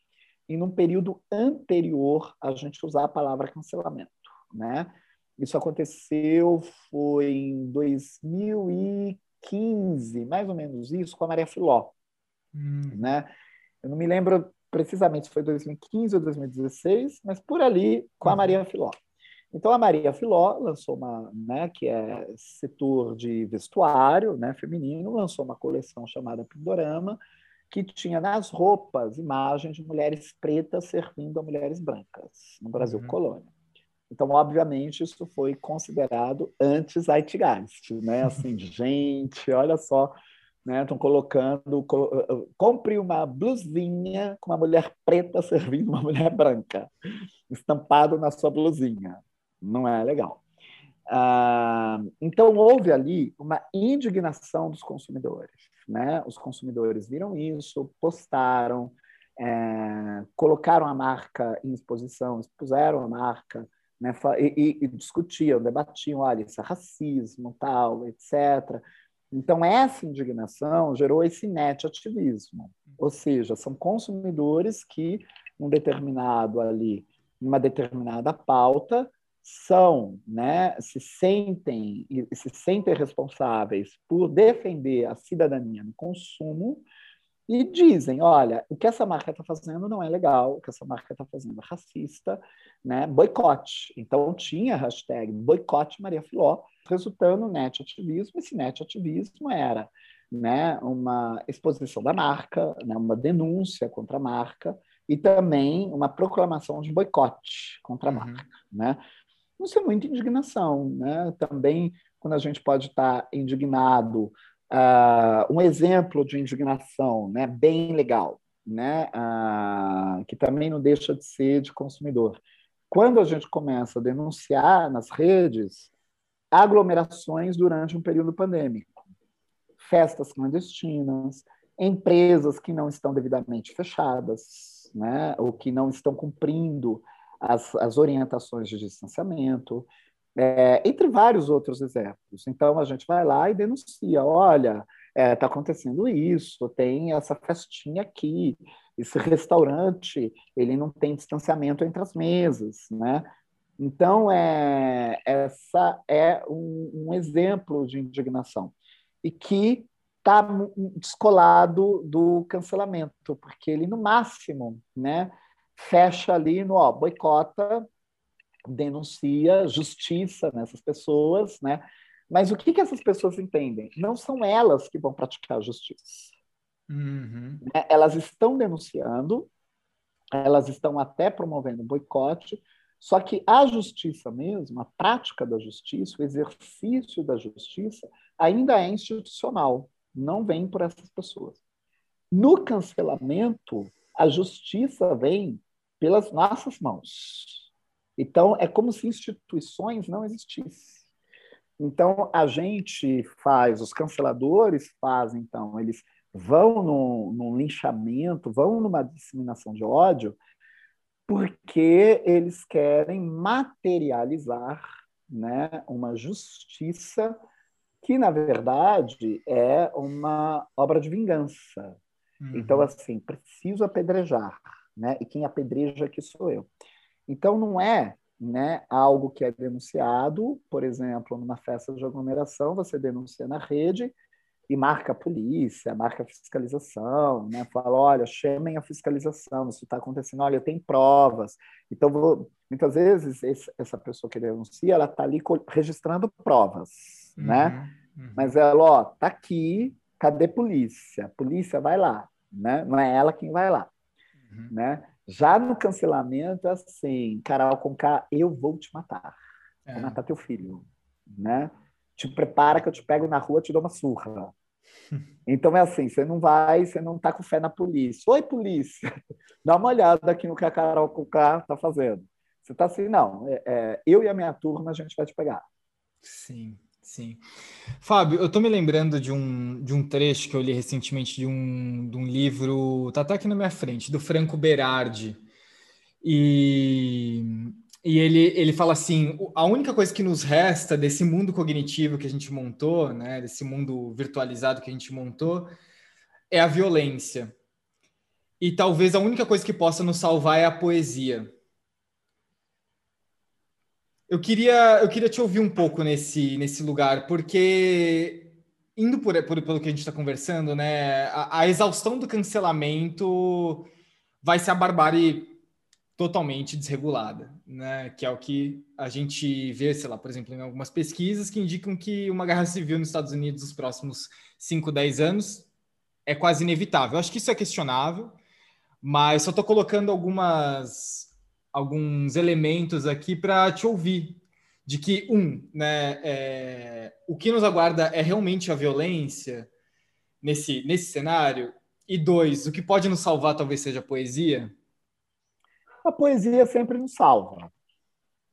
e num período anterior a gente usar a palavra cancelamento. Né? Isso aconteceu foi em 2015, mais ou menos isso, com a Maria Filó. Hum. Né? Eu não me lembro precisamente se foi 2015 ou 2016, mas por ali com a uhum. Maria Filó. Então a Maria Filó lançou uma, né, que é setor de vestuário, né, feminino, lançou uma coleção chamada Pindorama, que tinha nas roupas imagens de mulheres pretas servindo a mulheres brancas no Brasil uhum. colônia. Então, obviamente, isso foi considerado anti-zeitgeist, né? Assim, gente, olha só, né? Estão colocando, compre uma blusinha com uma mulher preta servindo uma mulher branca, estampado na sua blusinha. Não é legal. Ah, então, houve ali uma indignação dos consumidores. Né? Os consumidores viram isso, postaram, é, colocaram a marca em exposição, expuseram a marca né? e, e, discutiam, debatiam, olha, isso é racismo, tal, etc. Então, essa indignação gerou esse net ativismo, ou seja, são consumidores que, um determinado ali, uma determinada pauta, são, né, se sentem se sentem responsáveis por defender a cidadania no consumo e dizem, olha, o que essa marca está fazendo não é legal, o que essa marca está fazendo é racista, né? Boicote. Então tinha a hashtag boicote Maria Filó, resultando no net ativismo. Esse net ativismo era, né, uma exposição da marca, né, uma denúncia contra a marca e também uma proclamação de boicote contra a uhum. marca, né? Isso é muita indignação, né? Também quando a gente pode estar indignado, uh, um exemplo de indignação, né? Bem legal, né? Uh, que também não deixa de ser de consumidor. Quando a gente começa a denunciar nas redes aglomerações durante um período pandêmico, festas clandestinas, empresas que não estão devidamente fechadas, né? Ou que não estão cumprindo as, as orientações de distanciamento, é, entre vários outros exemplos. Então, a gente vai lá e denuncia: olha, está é, tá acontecendo isso, tem essa festinha aqui, esse restaurante, ele não tem distanciamento entre as mesas, né? Então, é, essa é um, um exemplo de indignação e que está descolado do cancelamento, porque ele, no máximo, né, fecha ali no ó, boicota, denuncia, justiça nessas pessoas, né? Mas o que, que essas pessoas entendem? Não são elas que vão praticar a justiça. Uhum. Né? Elas estão denunciando, elas estão até promovendo boicote, só que a justiça mesmo, a prática da justiça, o exercício da justiça, ainda é institucional, não vem por essas pessoas. No cancelamento, a justiça vem pelas nossas mãos. Então, é como se instituições não existissem. Então, a gente faz, os canceladores fazem, então, eles vão num, num linchamento, vão numa disseminação de ódio, porque eles querem materializar né, uma justiça que, na verdade, é uma obra de vingança. Uhum. Então, assim, preciso apedrejar né? E quem apedreja aqui sou eu. Então não é, né, algo que é denunciado, por exemplo, numa festa de aglomeração, você denuncia na rede e marca a polícia, marca a fiscalização, né? Fala, olha, chamem a fiscalização, isso está acontecendo, olha, tem provas. Então, vou... muitas vezes, esse, essa pessoa que denuncia, ela está ali registrando provas, né? uhum, né? Uhum. Mas ela, ó, tá aqui, cadê polícia? Polícia vai lá, né? Não é ela quem vai lá, uhum. né? Já no cancelamento, assim, Carol com K, eu vou te matar. É. Vou matar teu filho, né? Te prepara que eu te pego na rua, te dou uma surra. Então é assim, você não vai, você não tá com fé na polícia. Oi, polícia, dá uma olhada aqui no que a Carol Cucá tá fazendo. Você tá assim, não, é, é, eu e a minha turma a gente vai te pegar. Sim, sim. Fábio, eu tô me lembrando de um, de um trecho que eu li recentemente de um, de um livro, tá até aqui na minha frente, do Franco Berardi. E e ele, ele fala assim: a única coisa que nos resta desse mundo cognitivo que a gente montou, né, desse mundo virtualizado que a gente montou, é a violência. E talvez a única coisa que possa nos salvar é a poesia. Eu queria, eu queria te ouvir um pouco nesse, nesse lugar, porque indo por, por pelo que a gente está conversando, né, a, a exaustão do cancelamento vai ser a barbárie totalmente desregulada, né? Que é o que a gente vê, sei lá, por exemplo, em algumas pesquisas que indicam que uma guerra civil nos Estados Unidos nos próximos 5, 10 anos é quase inevitável. Eu acho que isso é questionável, mas só estou colocando algumas alguns elementos aqui para te ouvir de que um, né, é, o que nos aguarda é realmente a violência nesse nesse cenário e dois, o que pode nos salvar talvez seja a poesia a poesia sempre nos salva,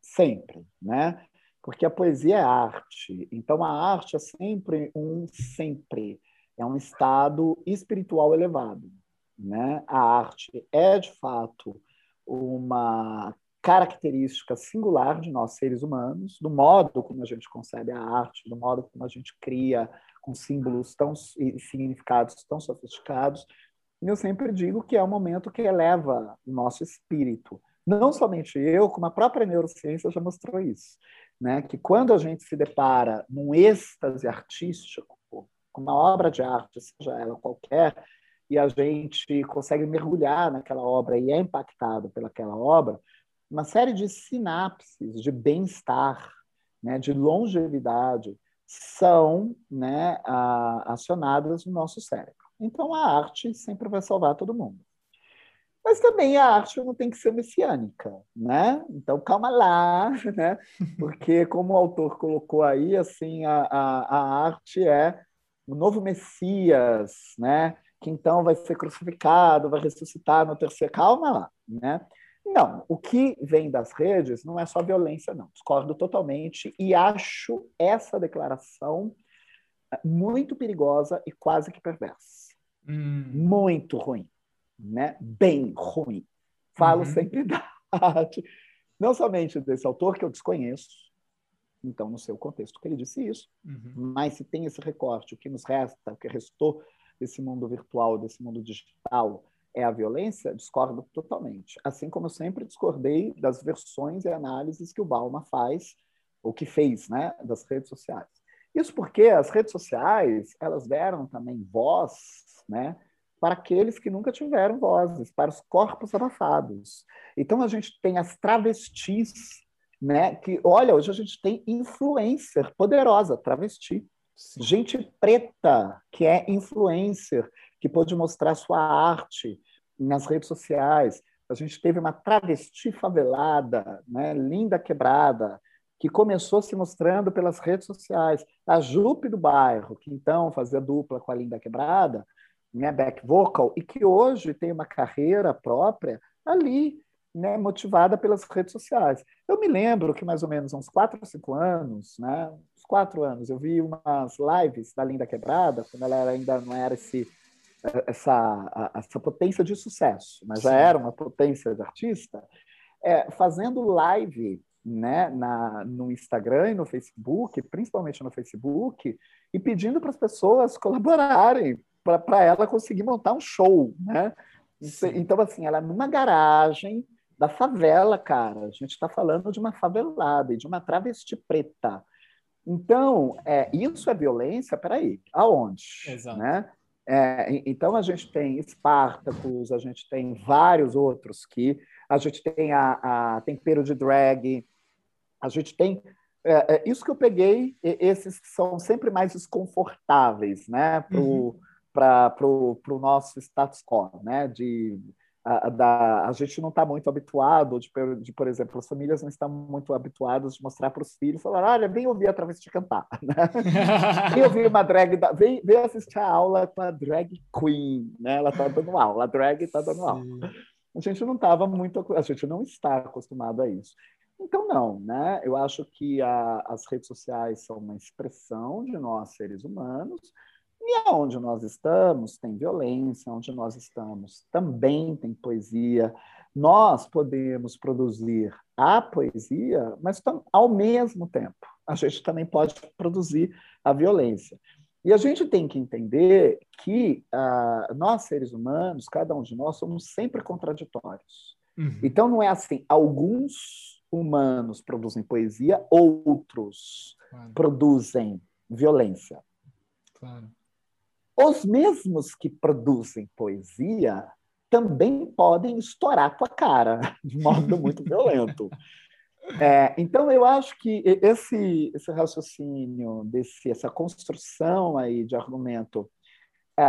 sempre, né? Porque a poesia é arte. Então a arte é sempre um sempre, é um estado espiritual elevado, né? A arte é de fato uma característica singular de nós seres humanos, do modo como a gente concebe a arte, do modo como a gente cria com símbolos tão e significados tão sofisticados, e eu sempre digo que é um momento que eleva o nosso espírito. Não somente eu, como a própria neurociência já mostrou isso. Né? Que quando a gente se depara num êxtase artístico, com uma obra de arte, seja ela qualquer, e a gente consegue mergulhar naquela obra e é impactado pelaquela obra, uma série de sinapses de bem-estar, né, de longevidade, são né, acionadas no nosso cérebro. Então a arte sempre vai salvar todo mundo. Mas também a arte não tem que ser messiânica, né? Então calma lá, né? Porque como o autor colocou aí, assim, a, a, a arte é o novo Messias, né? Que então vai ser crucificado, vai ressuscitar no terceiro. Calma lá, né? Não, o que vem das redes não é só violência, não. Discordo totalmente e acho essa declaração muito perigosa e quase que perversa. Hum. Muito ruim, né? Bem ruim. Falo uhum. sempre da arte, não somente desse autor que eu desconheço, então no seu contexto que ele disse isso, uhum. mas se tem esse recorte, o que nos resta, o que restou desse mundo virtual, desse mundo digital, é a violência, discordo totalmente. Assim como eu sempre discordei das versões e análises que o Balma faz, ou que fez, né, das redes sociais. Isso porque as redes sociais, elas deram também voz né? para aqueles que nunca tiveram vozes, para os corpos abafados. Então a gente tem as travestis, né? Que olha, hoje a gente tem influencer poderosa, travesti, Sim. gente preta que é influencer, que pode mostrar sua arte nas redes sociais. A gente teve uma travesti favelada, né? Linda quebrada, que começou se mostrando pelas redes sociais. A Jupe do bairro, que então fazia dupla com a Linda Quebrada, né, back vocal, e que hoje tem uma carreira própria ali, né, motivada pelas redes sociais. Eu me lembro que mais ou menos uns quatro ou cinco anos, né, uns quatro anos, eu vi umas lives da Linda Quebrada, quando ela ainda não era esse, essa, essa potência de sucesso, mas Sim. já era uma potência de artista, é, fazendo live né, na, no Instagram e no Facebook, principalmente no Facebook, e pedindo para as pessoas colaborarem para ela conseguir montar um show, né? Então, assim, ela numa garagem da favela, cara. A gente está falando de uma favelada e de uma travesti preta. Então, é, isso é violência? Peraí, aonde? Exato. Né? É, então, a gente tem Espartacus, a gente tem vários outros que... A gente tem a, a Tempero de Drag, a gente tem é, é, isso que eu peguei, esses são sempre mais desconfortáveis né, para o uhum. pro, nosso status quo, né, de a, da, a gente não está muito habituado, de, de, por exemplo, as famílias não estão muito habituadas de mostrar para os filhos, falar, olha, vem ouvir a travesti cantar, né? vem ouvir uma drag, da, vem, vem assistir a aula com a drag queen, né? Ela está dando aula, a drag está dando Sim. aula. A gente não estava muito, a gente não está acostumado a isso. Então, não, né? Eu acho que a, as redes sociais são uma expressão de nós, seres humanos, e onde nós estamos tem violência, onde nós estamos também tem poesia. Nós podemos produzir a poesia, mas ao mesmo tempo a gente também pode produzir a violência. E a gente tem que entender que uh, nós, seres humanos, cada um de nós, somos sempre contraditórios. Uhum. Então, não é assim, alguns humanos produzem poesia, outros claro. produzem violência. Claro. Os mesmos que produzem poesia também podem estourar tua cara de modo muito violento. É, então, eu acho que esse, esse raciocínio, desse, essa construção aí de argumento é,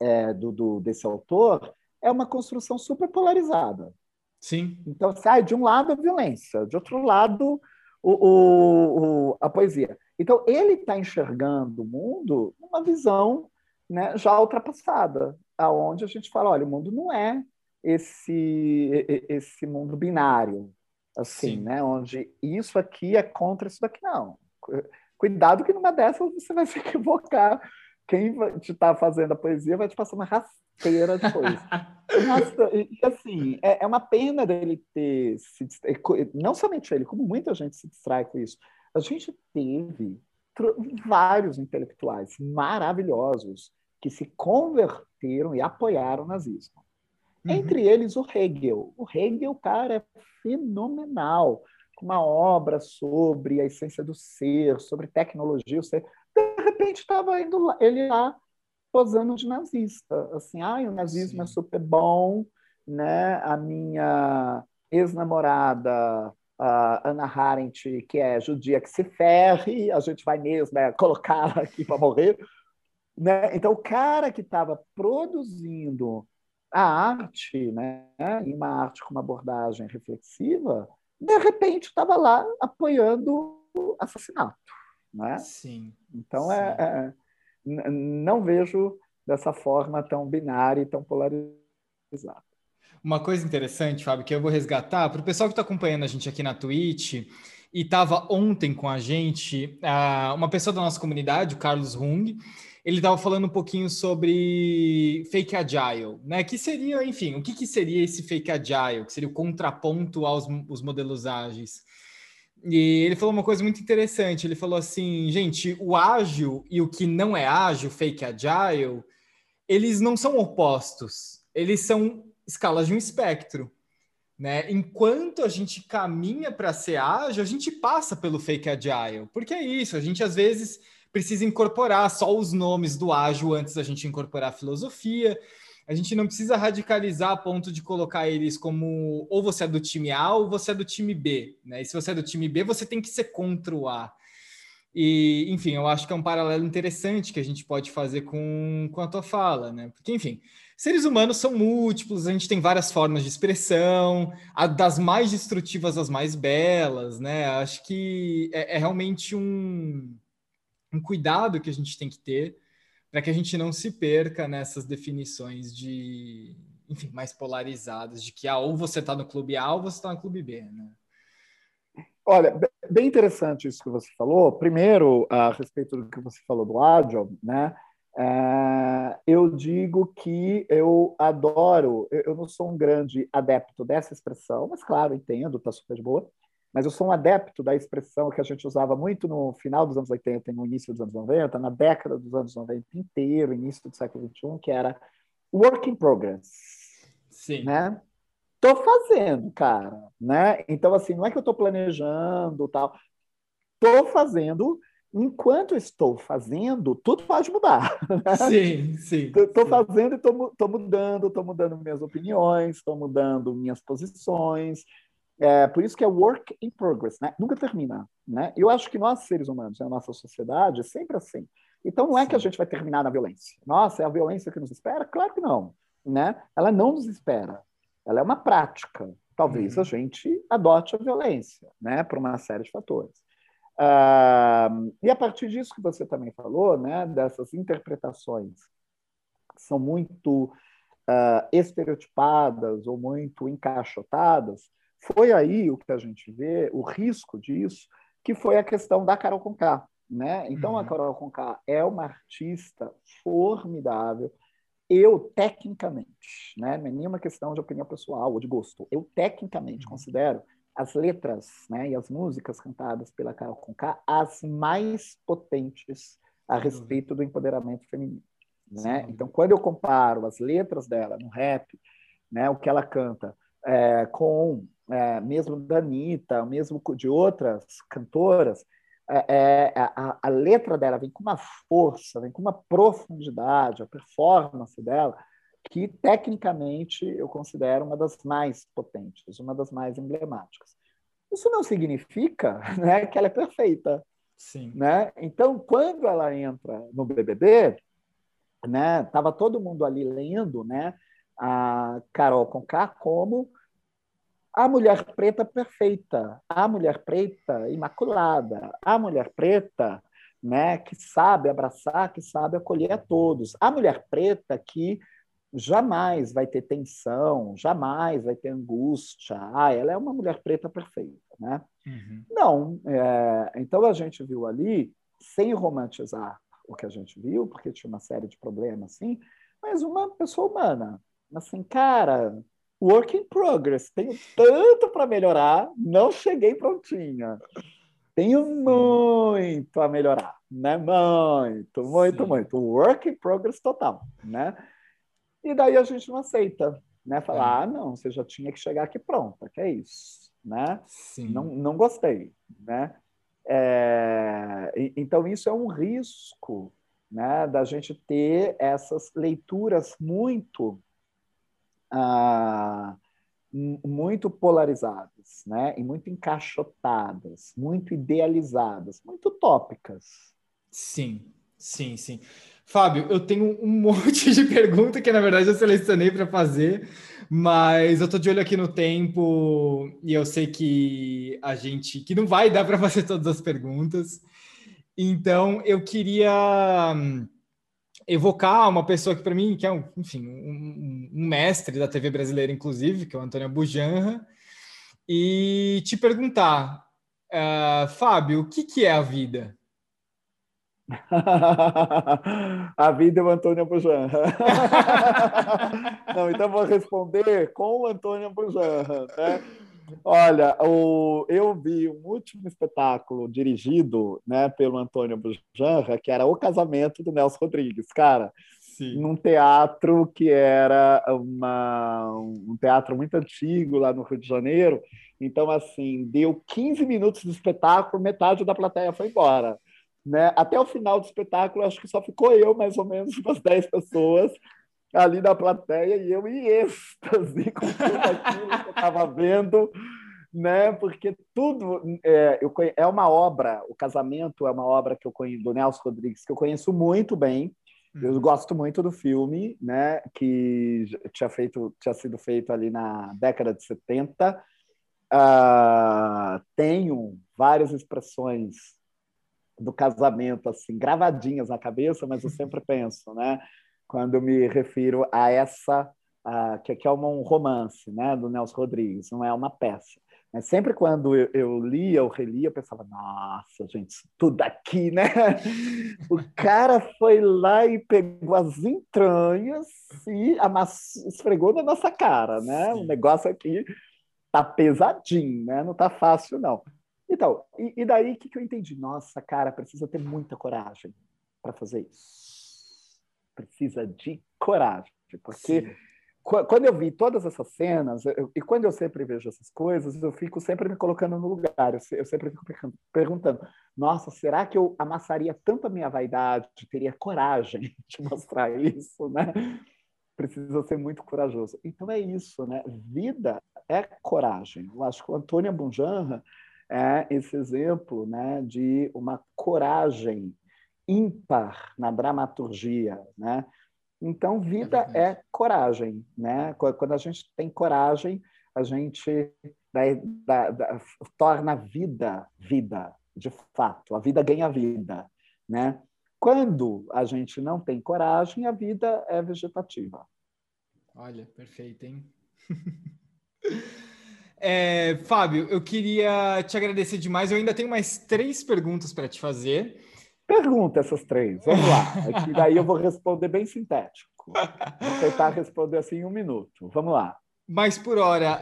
é, do, do, desse autor é uma construção super polarizada. Sim. Então, sai de um lado a violência, de outro lado o, o, o a poesia. Então, ele está enxergando o mundo numa visão né, já ultrapassada, aonde a gente fala, olha, o mundo não é esse esse mundo binário, assim, Sim. né, onde isso aqui é contra isso daqui, não. Cuidado que numa dessas você vai se equivocar. Quem está fazendo a poesia vai te passar uma rasteira depois. Nossa, e, assim, é, é, uma pena dele ter se não somente ele, como muita gente se distrai com isso. A gente teve vários intelectuais maravilhosos que se converteram e apoiaram o nazismo. Uhum. Entre eles o Hegel. O Hegel, cara, é fenomenal. Uma obra sobre a essência do ser, sobre tecnologia. O ser. De repente estava indo ele lá posando de nazista. Assim, ah, o nazismo é Sim. é super bom, né? A minha ex-namorada a Ana Arendt, que é judia, que se ferre, a gente vai mesmo né, colocá-la aqui para morrer. Né? Então, o cara que estava produzindo a arte, né, uma arte com uma abordagem reflexiva, de repente estava lá apoiando o assassinato. Né? Sim. Então, sim. É, é, não vejo dessa forma tão binária e tão polarizada. Uma coisa interessante, Fábio, que eu vou resgatar para o pessoal que está acompanhando a gente aqui na Twitch e estava ontem com a gente, uma pessoa da nossa comunidade, o Carlos Hung, ele estava falando um pouquinho sobre fake agile, né? Que seria, enfim, o que, que seria esse fake agile, que seria o contraponto aos os modelos ágeis. E ele falou uma coisa muito interessante. Ele falou assim, gente, o ágil e o que não é ágil, fake agile, eles não são opostos. Eles são escalas de um espectro. Né? Enquanto a gente caminha para ser ágil, a gente passa pelo fake agile, porque é isso, a gente às vezes precisa incorporar só os nomes do ágil antes da gente incorporar a filosofia. A gente não precisa radicalizar a ponto de colocar eles como ou você é do time A ou você é do time B, né? E se você é do time B, você tem que ser contra o A. E, enfim, eu acho que é um paralelo interessante que a gente pode fazer com, com a tua fala, né? Porque, enfim, seres humanos são múltiplos, a gente tem várias formas de expressão, das mais destrutivas às mais belas, né? Acho que é, é realmente um, um cuidado que a gente tem que ter para que a gente não se perca nessas definições de, enfim, mais polarizadas, de que ah, ou você está no clube A ou você está no clube B, né? Olha, bem interessante isso que você falou. Primeiro, a respeito do que você falou do áudio, né? É, eu digo que eu adoro, eu não sou um grande adepto dessa expressão, mas claro, entendo, está super de boa, mas eu sou um adepto da expressão que a gente usava muito no final dos anos 80 e no início dos anos 90, na década dos anos 90 inteiro, início do século 21, que era work in progress. Sim. Né? Tô fazendo, cara, né? Então, assim, não é que eu estou planejando tal. Tô fazendo. Enquanto estou fazendo, tudo pode mudar. Né? Sim, sim. Estou fazendo e estou mudando, estou mudando minhas opiniões, estou mudando minhas posições. É, por isso que é work in progress, né? Nunca termina, né? Eu acho que nós, seres humanos, na nossa sociedade, é sempre assim. Então, não é que a gente vai terminar na violência. Nossa, é a violência que nos espera? Claro que não, né? Ela não nos espera. Ela é uma prática. Talvez uhum. a gente adote a violência, né? Por uma série de fatores. Uh, e a partir disso que você também falou, né? Dessas interpretações que são muito uh, estereotipadas ou muito encaixotadas, foi aí o que a gente vê, o risco disso, que foi a questão da Carol Conká. Né? Então, uhum. a Carol Conká é uma artista formidável. Eu, tecnicamente, né? não é nenhuma questão de opinião pessoal ou de gosto, eu, tecnicamente, uhum. considero as letras né, e as músicas cantadas pela Carol Conká as mais potentes a respeito do empoderamento feminino. Né? Então, quando eu comparo as letras dela no rap, né, o que ela canta, é, com é, mesmo da Anitta, mesmo de outras cantoras, é, é, a, a, letra dela vem com uma força, vem com uma profundidade, a performance dela, que tecnicamente eu considero uma das mais potentes, uma das mais emblemáticas. Isso não significa né, que ela é perfeita. Sim. Né? Então, quando ela entra no BBB, né, tava todo mundo ali lendo né, a Carol Conká como a mulher preta perfeita, a mulher preta imaculada, a mulher preta né, que sabe abraçar, que sabe acolher a todos, a mulher preta que jamais vai ter tensão, jamais vai ter angústia. Ah, ela é uma mulher preta perfeita, né? Uhum. Não, é, então a gente viu ali, sem romantizar o que a gente viu, porque tinha uma série de problemas, assim, mas uma pessoa humana, assim, cara, work in progress. Tenho tanto para melhorar, não cheguei prontinha. Tenho muito a melhorar, né? Muito, muito, Sim. muito. Work in progress total, né? E daí a gente não aceita, né? Falar, é. ah, não, você já tinha que chegar aqui pronta, que é isso, né? Sim. Não, não gostei, né? É, então isso é um risco, né? Da gente ter essas leituras muito ah, muito polarizadas, né? E muito encaixotadas, muito idealizadas, muito tópicas. Sim, sim, sim. Fábio, eu tenho um monte de perguntas que na verdade eu selecionei para fazer, mas eu tô de olho aqui no tempo e eu sei que a gente que não vai dar para fazer todas as perguntas. Então, eu queria hum, evocar uma pessoa que para mim que é um, enfim, um, um, mestre da TV brasileira inclusive, que é o Antônio Bujanra, e te perguntar, uh, Fábio, o que, que é a vida? a vida é o Antônio Bujanra. Não, então vou responder com o Antônio Bujanra, né? Olha, o, eu vi um último espetáculo dirigido né, pelo Antônio Bujanra, que era O Casamento do Nelson Rodrigues. Cara, Sim. num teatro que era uma, um teatro muito antigo lá no Rio de Janeiro. Então, assim, deu 15 minutos do espetáculo, metade da plateia foi embora. Né? Até o final do espetáculo, acho que só ficou eu, mais ou menos, umas 10 pessoas ali na plateia e eu em êxtase com tudo aquilo que eu estava vendo, né? Porque tudo é, eu, é uma obra, o casamento é uma obra que eu conheço do Nelson Rodrigues que eu conheço muito bem. Eu uhum. gosto muito do filme, né? Que tinha feito, tinha sido feito ali na década de 70. Uh, ah, tenho várias expressões do casamento assim gravadinhas na cabeça, mas eu sempre penso, né? quando me refiro a essa, uh, que, que é um romance né, do Nelson Rodrigues, não é uma peça. Mas sempre quando eu, eu lia ou relia, eu pensava, nossa, gente, tudo aqui, né? O cara foi lá e pegou as entranhas e esfregou na nossa cara, né? Sim. O negócio aqui tá pesadinho, né? Não tá fácil, não. Então, e, e daí o que, que eu entendi? Nossa, cara, precisa ter muita coragem para fazer isso precisa de coragem, porque Sim. quando eu vi todas essas cenas, eu, e quando eu sempre vejo essas coisas, eu fico sempre me colocando no lugar, eu, eu sempre fico perguntando: nossa, será que eu amassaria tanto a minha vaidade, teria coragem de mostrar isso, né? Precisa ser muito corajoso. Então é isso, né? Vida é coragem. Eu acho que o Antônio Abunjanra é esse exemplo né, de uma coragem ímpar na dramaturgia, né? Então, vida é, é, coragem, né? Quando a gente tem coragem, a gente da, da, torna a vida vida, de fato. A vida ganha vida, né? Quando a gente não tem coragem, a vida é vegetativa. Olha, perfeito, hein? é, Fábio, eu queria te agradecer demais. Eu ainda tenho mais três perguntas para te fazer. Pergunta essas três, vamos lá. Daí eu vou responder bem sintético. Vou tentar responder assim em um minuto. Vamos lá. Mas por hora,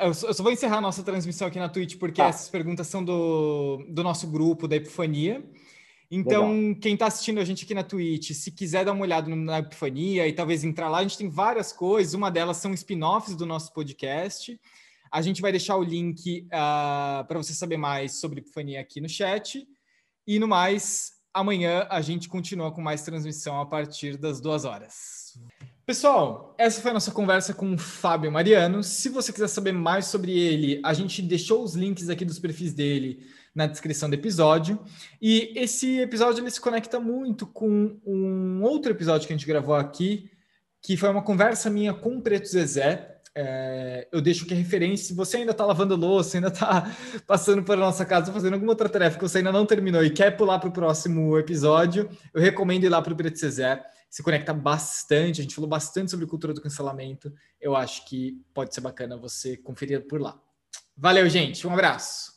uh, eu, só, vou encerrar nossa transmissão aqui na Twitch, porque tá. essas perguntas são do, do nosso grupo da Epifania. Então, Legal. quem está assistindo a gente aqui na Twitch, se quiser dar uma olhada na Epifania e talvez entrar lá, a gente tem várias coisas. Uma delas são spin-offs do nosso podcast. A gente vai deixar o link uh, ah, para você saber mais sobre Epifania aqui no chat. E no mais, amanhã a gente continua com mais transmissão a partir das duas horas. Pessoal, essa foi a nossa conversa com o Fábio Mariano. Se você quiser saber mais sobre ele, a gente deixou os links aqui dos perfis dele na descrição do episódio. E esse episódio ele se conecta muito com um outro episódio que a gente gravou aqui, que foi uma conversa minha com o Preto Zezé. É, eu deixo aqui a referência. Se você ainda está lavando louça, ainda está passando pela nossa casa, fazendo alguma outra tarefa que você ainda não terminou e quer pular para o próximo episódio, eu recomendo ir lá para o Preto Zezé. Se conecta bastante. A gente falou bastante sobre cultura do cancelamento. Eu acho que pode ser bacana você conferir por lá. Valeu, gente. Um abraço.